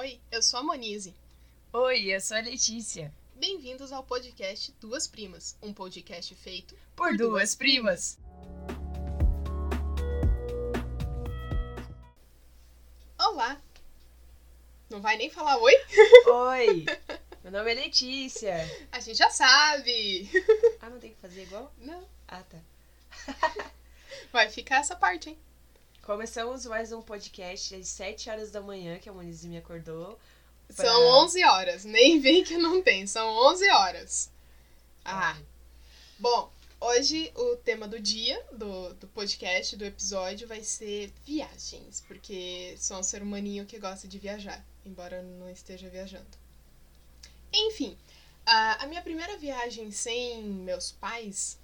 Oi, eu sou a Monize. Oi, eu sou a Letícia. Bem-vindos ao podcast Duas Primas, um podcast feito Por duas primas. Olá! Não vai nem falar oi? Oi, meu nome é Letícia. A gente já sabe! Ah, não tem que fazer igual? Não, Ah, tá. vai ficar essa parte, hein? Começamos mais um podcast às 7 horas da manhã, que a Monize me acordou. pra- São 11 horas, nem vem que não tem, são 11 horas. Ah, bom, hoje o tema do dia, do, do podcast, do episódio, vai ser viagens, porque sou um ser humaninho que gosta de viajar, embora não esteja viajando. Enfim, a, a minha primeira viagem sem meus pais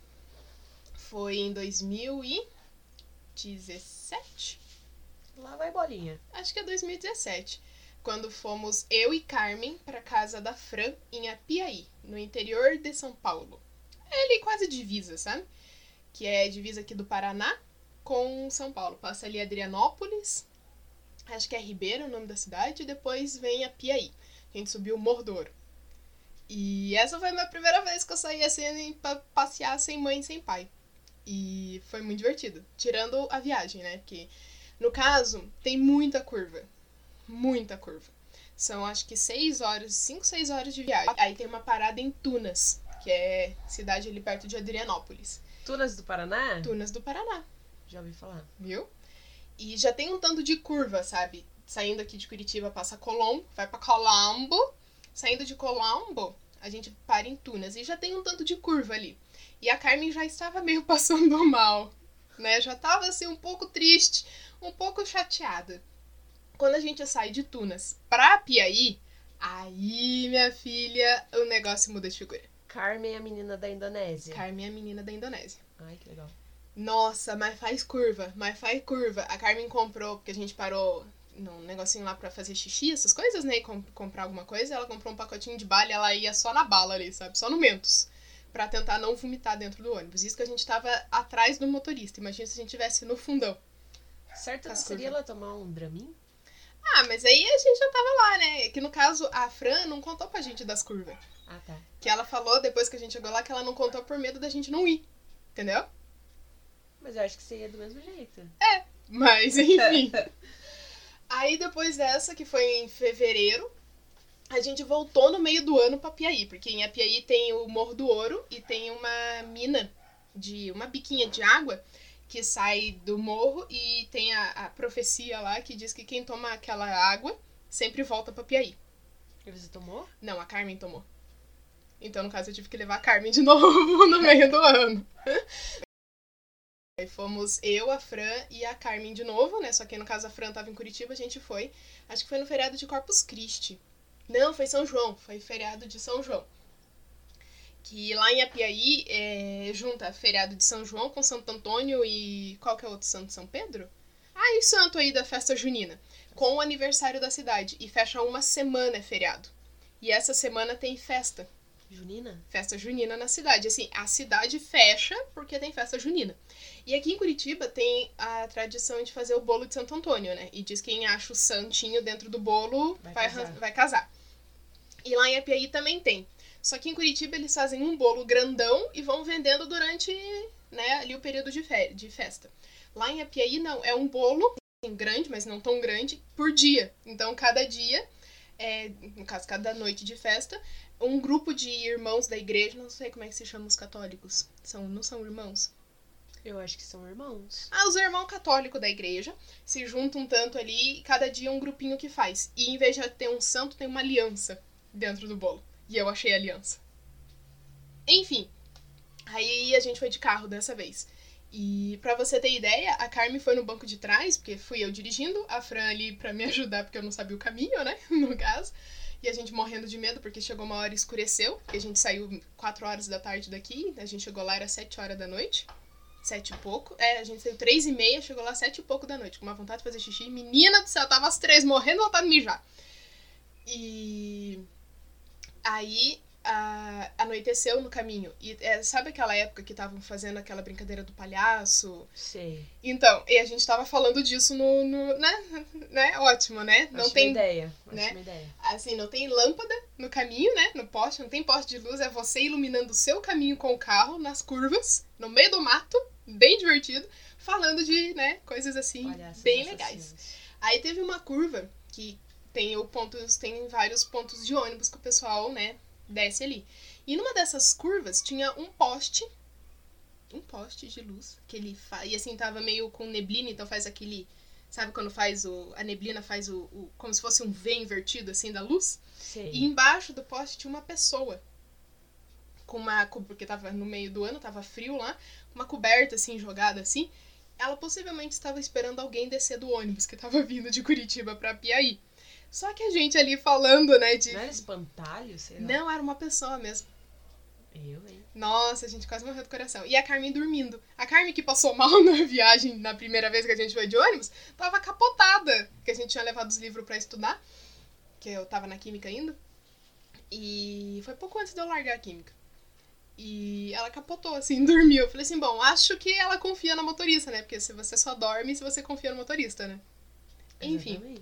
foi em 2017. Lá vai bolinha. acho que é 2017, quando fomos eu e Carmen para casa da Fran em Apiaí, no interior de São Paulo. É ali quase divisa, sabe? Que é divisa aqui do Paraná com São Paulo. Passa ali Adrianópolis, acho que é Ribeira o nome da cidade, e depois vem Apiaí. A gente subiu o Morro do Ouro. E essa foi a minha primeira vez que eu saí assim pra passear sem mãe e sem pai. E foi muito divertido. Tirando a viagem, né? Porque no caso, tem muita curva. Muita curva. São acho que 6 horas, 5, 6 horas de viagem. Aí tem uma parada em Tunas, que é cidade ali perto de Adrianópolis. Tunas do Paraná? Tunas do Paraná, Já ouvi falar. viu? E já tem um tanto de curva, sabe? Saindo aqui de Curitiba, passa Colombo, vai pra Colombo. Saindo de Colombo, a gente para em Tunas. E já tem um tanto de curva ali. E a Carmen já estava meio passando mal, né? Já estava assim um pouco triste, um pouco chateada. Quando a gente sai de Tunas pra Piaí, aí, minha filha, o negócio muda de figura. Carmen é a menina da Indonésia. Carmen é a menina da Indonésia. Ai, que legal. Nossa, mas faz curva, mas faz curva. A Carmen comprou, porque a gente parou num negocinho lá pra fazer xixi, essas coisas, né? E com- comprar alguma coisa. Ela comprou um pacotinho de bala e ela ia só na bala ali, sabe? Só no Mentos. Pra tentar não vomitar dentro do ônibus. Isso que a gente tava atrás do motorista. Imagina se a gente tivesse no fundão. Certo não seria ela tomar um Dramin? Ah, mas aí a gente já tava lá, né? Que no caso, a Fran não contou pra gente das curvas. Ah, tá. Que ela falou depois que a gente chegou lá que ela não contou por medo da gente não ir. Entendeu? Mas eu acho que seria do mesmo jeito. Mas, enfim. Aí depois dessa, que foi em fevereiro, a gente voltou no meio do ano pra Piaí, porque em Apiaí tem o Morro do Ouro e tem uma mina de uma biquinha de água que sai do morro e tem a, a profecia lá que diz que quem toma aquela água sempre volta pra Piaí. E você tomou? Não, a Carmen tomou. Então, no caso, eu tive que levar a Carmen de novo no meio do ano. Aí fomos eu, a Fran e a Carmen de novo, né? Só que no caso a Fran tava em Curitiba, a gente foi. Acho que foi no feriado de Corpus Christi. Não, foi São João. Foi feriado de São João. Que lá em Apiaí é, junta feriado de São João com Santo Antônio e. Qual que é o outro santo? São Pedro? Ah, e santo aí da festa junina. Com o aniversário da cidade. E fecha uma semana feriado. E essa semana tem festa. Junina? Festa junina na cidade. Assim, a cidade fecha porque tem festa junina. E aqui em Curitiba tem a tradição de fazer o bolo de Santo Antônio, né? E diz que quem acha o santinho dentro do bolo Vai vai, casar. vai casar. E lá em Apiaí também tem. Só que em Curitiba eles fazem um bolo grandão e vão vendendo durante né, ali o período de, fe de festa. Lá em Apiaí não, é um bolo assim, grande, mas não tão grande, por dia. Então cada dia, é, no caso, cada noite de festa, um grupo de irmãos da igreja, não sei como é que se chama os católicos. São, não são irmãos? Eu acho que são irmãos. Ah, os irmãos católicos da igreja se juntam um tanto ali cada dia um grupinho que faz. E em vez de ter um santo, tem uma aliança dentro do bolo. E eu achei a aliança. Enfim, aí a gente foi de carro dessa vez. E pra você ter ideia, a Carmen foi no banco de trás, porque fui eu dirigindo, a Fran ali pra me ajudar, porque eu não sabia o caminho, né? No caso. E a gente morrendo de medo, porque chegou uma hora e escureceu, porque a gente saiu 4 horas da tarde daqui, a gente chegou lá, era 7 horas da noite. Sete e pouco. É, a gente saiu três e meia, chegou lá sete e pouco da noite, com uma vontade de fazer xixi. Menina do céu, tava às três morrendo de vontade de mijar. E aí a- anoiteceu no caminho. E é, sabe aquela época que estavam fazendo aquela brincadeira do palhaço? Sei. Então, e a gente tava falando disso no. no né? né? Ótimo, né? Não Ótima tem. ideia. né? Ótima ideia. Assim, não tem lâmpada no caminho, né? No poste, não tem poste de luz, é você iluminando o seu caminho com o carro nas curvas, no meio do mato, bem divertido, falando de, né, coisas assim, Palhaços bem assassinos. legais. Aí teve uma curva que tem o pontos, tem vários pontos de ônibus que o pessoal, né, desce ali. E numa dessas curvas tinha um poste, um poste de luz, que ele fa... e assim tava meio com neblina, então faz aquele, sabe quando faz o a neblina faz o, o como se fosse um V invertido assim da luz? Sei. E embaixo do poste tinha uma pessoa com uma porque tava no meio do ano, tava frio lá, uma coberta assim jogada assim. Ela possivelmente estava esperando alguém descer do ônibus que tava vindo de Curitiba pra Piaí. Só que a gente ali falando, né, de Não era espantalho? Sei lá. não era uma pessoa mesmo. Eu, hein? Nossa, a gente quase morreu do coração. E a Carmen dormindo. A Carmen que passou mal na viagem, na primeira vez que a gente foi de ônibus, tava capotada. Que a gente tinha levado os livros pra estudar. Que eu tava na química ainda. E foi pouco antes de eu largar a química. E ela capotou, assim, dormiu. Eu falei assim, bom, acho que ela confia na motorista, né? Porque se você só dorme se você confia no motorista, né? Enfim.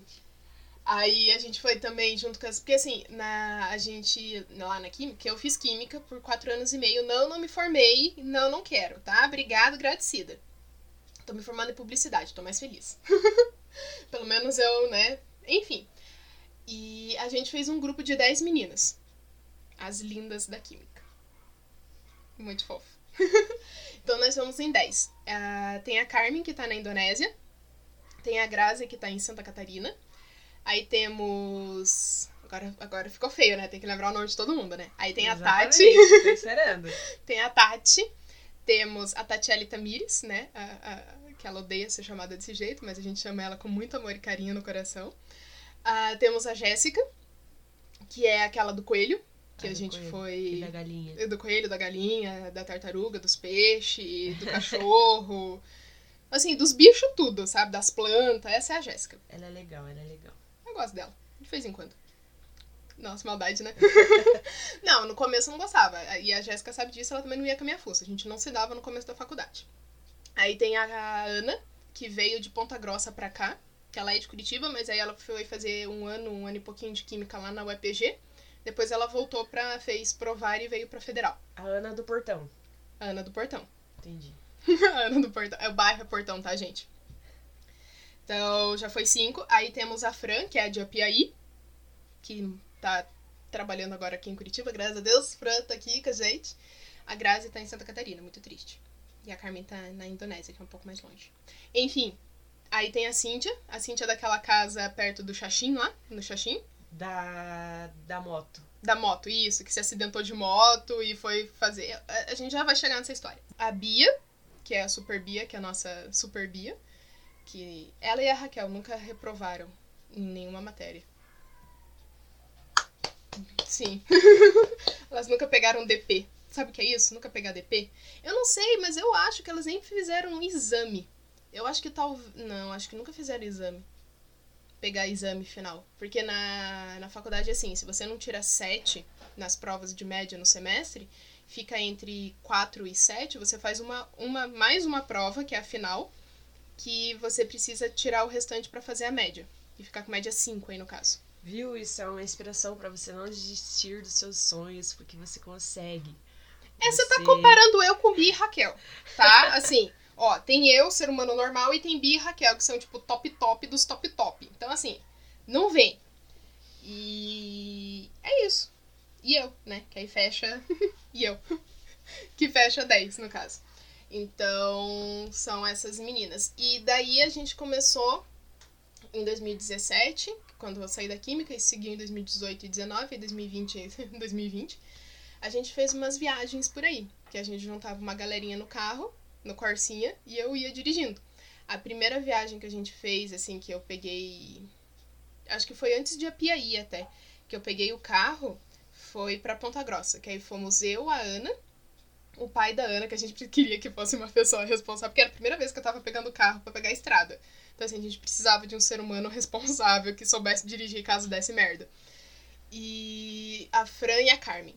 Aí a gente foi também junto com as. Porque assim, na, a gente. Lá na Química, eu fiz Química por quatro anos e meio. Não, não me formei. Não, não quero, tá? Obrigado, agradecida. Tô me formando em publicidade, tô mais feliz. Pelo menos eu, né? Enfim. E a gente fez um grupo de 10 meninas. As lindas da Química. Muito fofo. então nós vamos em 10. Ah, tem a Carmen, que tá na Indonésia. Tem a Grazi, que tá em Santa Catarina. Aí temos. Agora, agora ficou feio, né? Tem que lembrar o nome de todo mundo, né? Aí tem a Tati. Exatamente, Tô esperando. Tem a Tati. Temos a Tatiele Tamires, né? A, a- que ela odeia ser chamada desse jeito, mas a gente chama ela com muito amor e carinho no coração. Ah, temos a Jéssica, que é aquela do coelho, que Ah, a gente coelho. foi. E da galinha. Do coelho, da galinha, da tartaruga, dos peixes, do cachorro. Assim, dos bichos tudo, sabe? Das plantas. Essa é a Jéssica. Ela é legal, ela é legal. Gosto dela, de vez em quando. Nossa, maldade, né? não, no começo eu não gostava. E a Jéssica sabe disso, ela também não ia com a minha força. A gente não se dava no começo da faculdade. Aí tem a Ana, que veio de Ponta Grossa pra cá, que ela é de Curitiba, mas aí ela foi fazer um ano, um ano e pouquinho de química lá na UEPG. Depois ela voltou pra. fez provar e veio pra Federal. A Ana do Portão. A Ana do Portão. Entendi. A Ana do Portão. É o bairro é Portão, tá, gente? Então, já foi cinco. Aí temos a Fran, que é a de Apiaí, que tá trabalhando agora aqui em Curitiba, graças a Deus. Fran tá aqui com a gente. A Grazi tá em Santa Catarina, muito triste. E a Carmen tá na Indonésia, que é um pouco mais longe. Enfim, aí tem a Cíntia. A Cíntia é daquela casa perto do Xaxim lá, no Xaxim. Da, da moto. Da moto, isso, que se acidentou de moto e foi fazer. A, a gente já vai chegar nessa história. A Bia, que é a Super Bia, que é a nossa Super Bia, que ela e a Raquel nunca reprovaram em nenhuma matéria. Sim. elas nunca pegaram DP. Sabe o que é isso? Nunca pegar DP? Eu não sei, mas eu acho que elas nem fizeram um exame. Eu acho que tal. Não, acho que nunca fizeram exame pegar exame final. Porque na, na faculdade, assim, se você não tira 7 nas provas de média no semestre, fica entre 4 e 7, você faz uma, uma mais uma prova, que é a final, que você precisa tirar o restante pra fazer a média. E ficar com média 5 aí no caso. Viu? Isso é uma inspiração pra você não desistir dos seus sonhos, porque você consegue. É, você tá comparando eu com Bia e Raquel, tá? Assim, ó, tem eu, ser humano normal, e tem Bia e Raquel, que são, tipo, top top dos top top. Então, assim, não vem. E é isso. E eu, né? Que aí fecha. e eu. que fecha 10, no caso. Então, são essas meninas. E daí a gente começou em 2017, quando eu saí da química, e seguiu em 2018 e 2019, e 2020 e 2020. A gente fez umas viagens por aí, que a gente juntava uma galerinha no carro, no Corsinha, e eu ia dirigindo. A primeira viagem que a gente fez, assim, que eu peguei. Acho que foi antes de Apiaí até. Que eu peguei o carro, foi pra Ponta Grossa. Que aí fomos eu, a Ana, o pai da Ana, que a gente queria que fosse uma pessoa responsável, porque era a primeira vez que eu tava pegando o carro pra pegar a estrada. Então, assim, a gente precisava de um ser humano responsável que soubesse dirigir caso desse merda. E a Fran e a Carmen.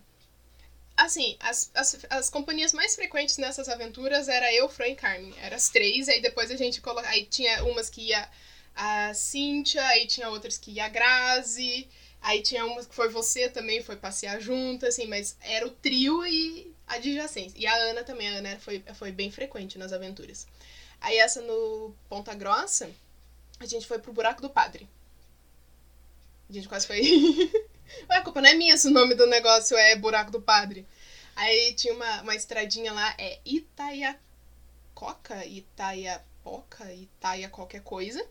Assim, as, as, as companhias mais frequentes nessas aventuras era eu, Fran e Carmen. Era as três, aí depois a gente coloca. Aí tinha umas que ia a Cíntia, aí tinha outras que ia a Grazi, aí tinha umas que foi você também, foi passear junto, assim, mas era o trio e adjacência. E a Ana também, a Ana foi, foi bem frequente nas aventuras. Aí essa no Ponta Grossa, a gente foi pro Buraco do Padre. A gente quase foi. Ué, a culpa não é minha se o nome do negócio é Buraco do Padre. Aí tinha uma, uma estradinha lá, é Itaiacoca, Itaiapoca, Itaia qualquer coisa,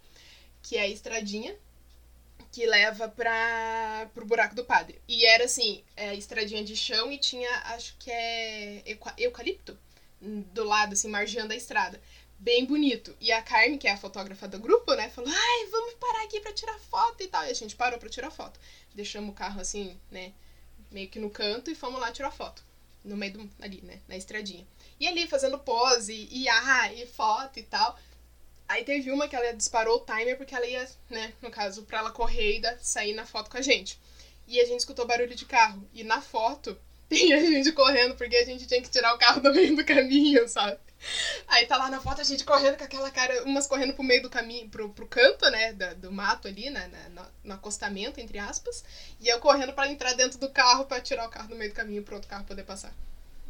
que é a estradinha que leva pra, pro Buraco do Padre. E era assim, é, estradinha de chão e tinha, acho que é eucalipto do lado, assim, margeando a estrada bem bonito. E a Carmen, que é a fotógrafa do grupo, né, falou: ai, vamos parar aqui pra tirar foto e tal. E a gente parou pra tirar foto. Deixamos o carro assim, né, meio que no canto e fomos lá tirar foto. No meio do, ali, né, na estradinha. E ali fazendo pose e ah, e foto e tal. Aí teve uma que ela disparou o timer porque ela ia, né, no caso, pra ela correr e sair na foto com a gente. E a gente escutou barulho de carro. E na foto tem a gente correndo porque a gente tinha que tirar o carro do meio do caminho, sabe? Aí tá lá na foto a gente correndo com aquela cara, umas correndo pro meio do caminho, pro, pro canto, né, do, mato ali, né, no, no, acostamento, entre aspas, e eu correndo para entrar dentro do carro para tirar o carro do meio do caminho pro outro carro poder passar.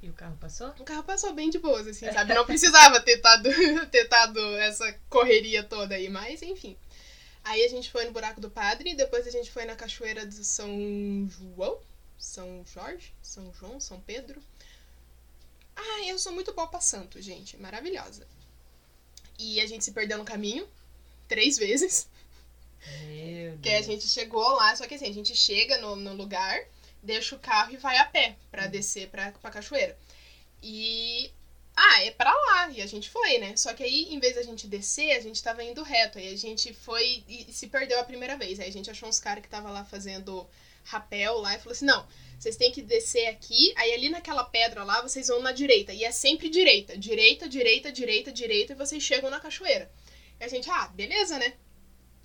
E o carro passou? O carro passou bem de boas, assim, sabe? Não precisava ter tado, ter tado essa correria toda aí, mas enfim. Aí a gente foi no Buraco do Padre, depois a gente foi na Cachoeira do São João, São Jorge, São João, São Pedro. Ah, eu sou muito boa pra santo, gente. Maravilhosa. E a gente se perdeu no caminho três vezes. Meu Deus. Que a gente chegou lá, só que assim, a gente chega no, no lugar, deixa o carro e vai a pé pra uhum. descer pra, pra cachoeira. E. Ah, é pra lá. E a gente foi, né? Só que aí, em vez da gente descer, a gente tava indo reto. Aí a gente foi e, e se perdeu a primeira vez. Aí a gente achou uns caras que tava lá fazendo rapel lá e falou assim: não, vocês têm que descer aqui, aí ali naquela pedra lá vocês vão na direita. E é sempre direita. Direita, direita, direita, direita, e vocês chegam na cachoeira. E a gente, ah, beleza, né?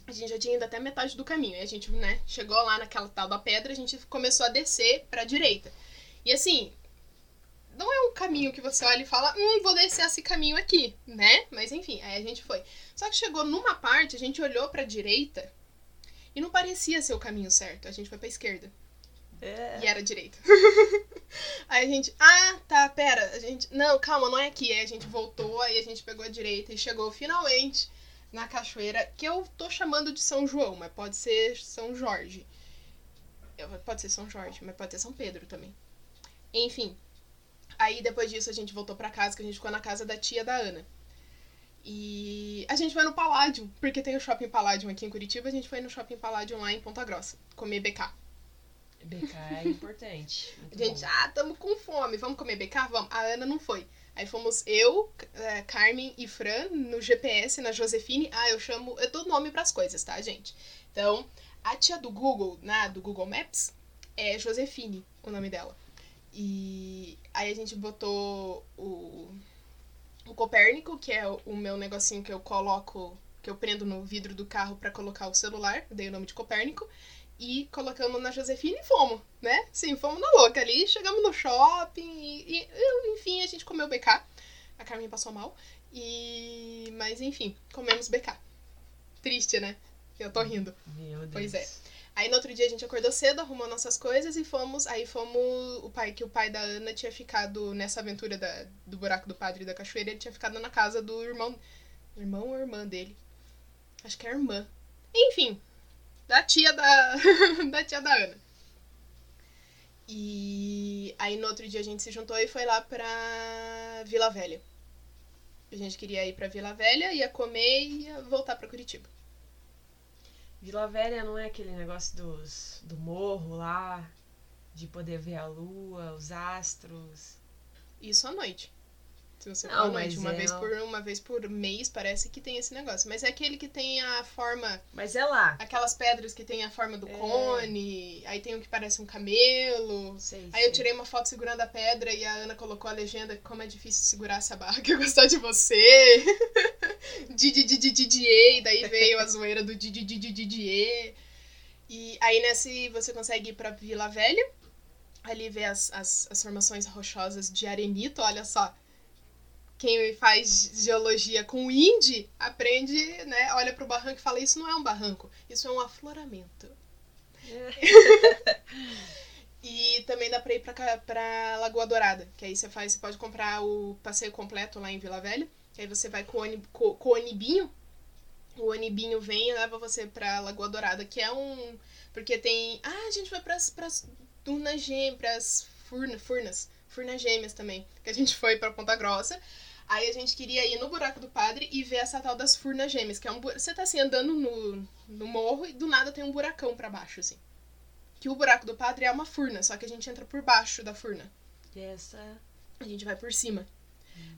A gente já tinha ido até metade do caminho. E a gente, né, chegou lá naquela tal da pedra, a gente começou a descer pra direita. E assim, não é um caminho que você olha e fala, hum, vou descer esse caminho aqui, né? Mas enfim, aí a gente foi. Só que chegou numa parte, a gente olhou pra direita e não parecia ser o caminho certo. A gente foi pra esquerda. É. E era direito. aí a gente, ah, tá, pera, a gente, não, calma, não é aqui. Aí a gente voltou, aí a gente pegou a direita e chegou finalmente na cachoeira, que eu tô chamando de São João, mas pode ser São Jorge. Pode ser São Jorge, mas pode ser São Pedro também. Enfim. Aí depois disso a gente voltou para casa, que a gente ficou na casa da tia da Ana. E a gente foi no Paládio, porque tem o Shopping Paládio aqui em Curitiba, a gente foi no Shopping Paládio lá em Ponta Grossa, comer BK. BK é importante. gente, bom. ah, tamo com fome, vamos comer BK? Vamos. A Ana não foi. Aí fomos eu, é, Carmen e Fran no GPS, na Josefine. Ah, eu chamo. Eu dou nome pras coisas, tá, gente? Então, a tia do Google, né, do Google Maps, é Josefine, o nome dela. E aí a gente botou o, o Copérnico, que é o meu negocinho que eu coloco, que eu prendo no vidro do carro para colocar o celular, dei o nome de Copérnico e colocamos na Josefina e fomos, né? Sim, fomos na louca ali, chegamos no shopping e, e enfim, a gente comeu BK. A Carmen passou mal. E. Mas enfim, comemos BK. Triste, né? Eu tô rindo. Meu Deus. Pois é. Aí no outro dia a gente acordou cedo, arrumou nossas coisas e fomos. Aí fomos. O pai, que o pai da Ana tinha ficado nessa aventura da, do buraco do padre da cachoeira, ele tinha ficado na casa do irmão. Irmão ou irmã dele? Acho que é irmã. Enfim, da tia da, da tia da Ana. E aí no outro dia a gente se juntou e foi lá pra Vila Velha. A gente queria ir pra Vila Velha, ia comer e ia voltar pra Curitiba. Vila Velha não é aquele negócio dos, do morro lá, de poder ver a lua, os astros. Isso à noite. Se você não, for à noite, uma, é... vez por, uma vez por mês, parece que tem esse negócio. Mas é aquele que tem a forma. Mas é lá. Aquelas pedras que tem a forma do é. cone. Aí tem um que parece um camelo. Sei, aí sei. eu tirei uma foto segurando a pedra e a Ana colocou a legenda como é difícil segurar essa barra que eu gostar de você. Didi Didier. Daí veio a zoeira do Didi Didier. E aí nesse você consegue ir pra Vila Velha. ali ver as, as, as formações rochosas de arenito, olha só. Quem faz geologia com Indy aprende, né? Olha pro barranco e fala: Isso não é um barranco, isso é um afloramento. e também dá pra ir pra Lagoa Dourada, que aí você faz, você pode comprar o passeio completo lá em Vila Velha, que aí você vai com o, oni- com, com o onibinho, o onibinho vem e leva você pra Lagoa Dourada, que é um... Porque tem... Ah, a gente vai pras, pras dunas gêmeas, pras furna, furnas, furnas gêmeas também, que a gente foi pra Ponta Grossa. Aí a gente queria ir no buraco do padre e ver essa tal das furnas gêmeas, que é um... bu- Você tá assim, andando no, no morro e do nada tem um buracão pra baixo, assim. Que o buraco do padre é uma furna, só que a gente entra por baixo da furna. E essa. A gente vai por cima.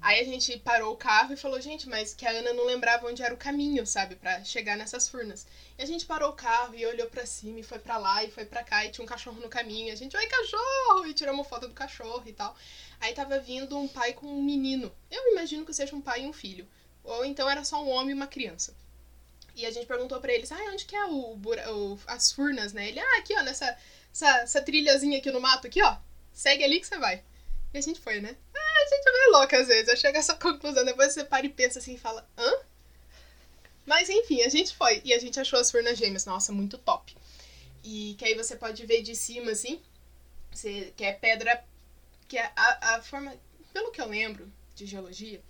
Aí a gente parou o carro e falou, gente, mas que a Ana não lembrava onde era o caminho, sabe, Pra chegar nessas furnas. E a gente parou o carro e olhou pra cima e foi pra lá e foi pra cá e tinha um cachorro no caminho. A gente, oi, cachorro! E tiramos foto do cachorro e tal. Aí tava vindo um pai com um menino. Eu imagino que seja um pai e um filho. Ou então era só um homem e uma criança. E a gente perguntou pra eles, ah, onde que é o, o- as furnas, né? Ele, ah, aqui, ó, nessa essa, essa trilhazinha aqui no mato, aqui, ó. Segue ali que você vai. E a gente foi, né? A gente é meio louca às vezes. Eu chego a essa conclusão, depois você para e pensa assim e fala, hã? Mas enfim, a gente foi. E a gente achou as furnas gêmeas. Nossa, muito top. E que aí você pode ver de cima, assim. Você, que é pedra. Que é a, a forma. Pelo que eu lembro de geologia,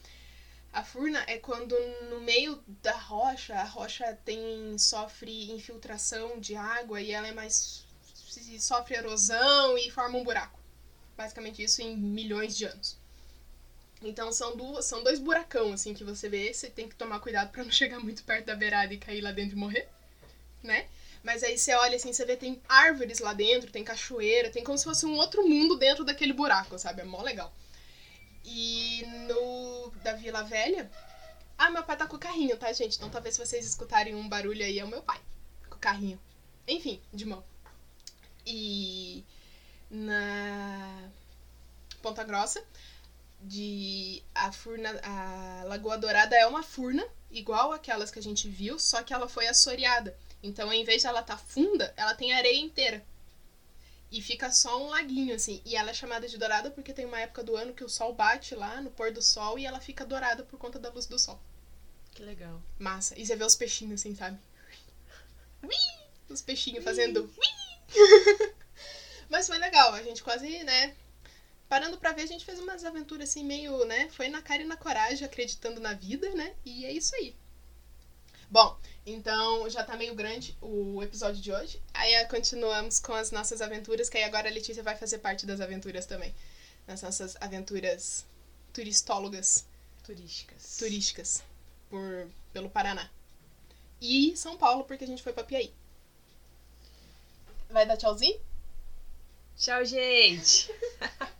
a furna é quando no meio da rocha, a rocha tem sofre infiltração de água e ela é mais. sofre erosão e forma um buraco. Basicamente isso em milhões de anos. Então são duas, são dois buracão assim que você vê, você tem que tomar cuidado pra não chegar muito perto da beirada e cair lá dentro e morrer, né? Mas aí você olha assim, você vê tem árvores lá dentro, tem cachoeira, tem como se fosse um outro mundo dentro daquele buraco, sabe? É mó legal. E no da Vila Velha, ah, meu pai tá com o carrinho, tá, gente? Então talvez vocês escutarem um barulho aí é o meu pai com o carrinho. Enfim, de mão. E na Ponta Grossa, de a furna, a Lagoa Dourada é uma furna igual aquelas que a gente viu, só que ela foi assoreada. Então, ao invés de ela estar funda, ela tem areia inteira. E fica só um laguinho, assim. E ela é chamada de dourada porque tem uma época do ano que o sol bate lá no pôr do sol e ela fica dourada por conta da luz do sol. Que legal. Massa. E você vê os peixinhos assim, sabe? Ui! Os peixinhos fazendo. Ui! Mas foi legal, a gente quase, né? Parando pra ver, a gente fez umas aventuras assim, meio, né? Foi na cara e na coragem, acreditando na vida, né? E é isso aí. Bom, então já tá meio grande o episódio de hoje. Aí eh, continuamos com as nossas aventuras, que aí agora a Letícia vai fazer parte das aventuras também. Nas nossas aventuras turistólogas Turísticas. turísticas por, pelo Paraná. E São Paulo, porque a gente foi pra Piaí. Vai dar tchauzinho? Tchau, gente!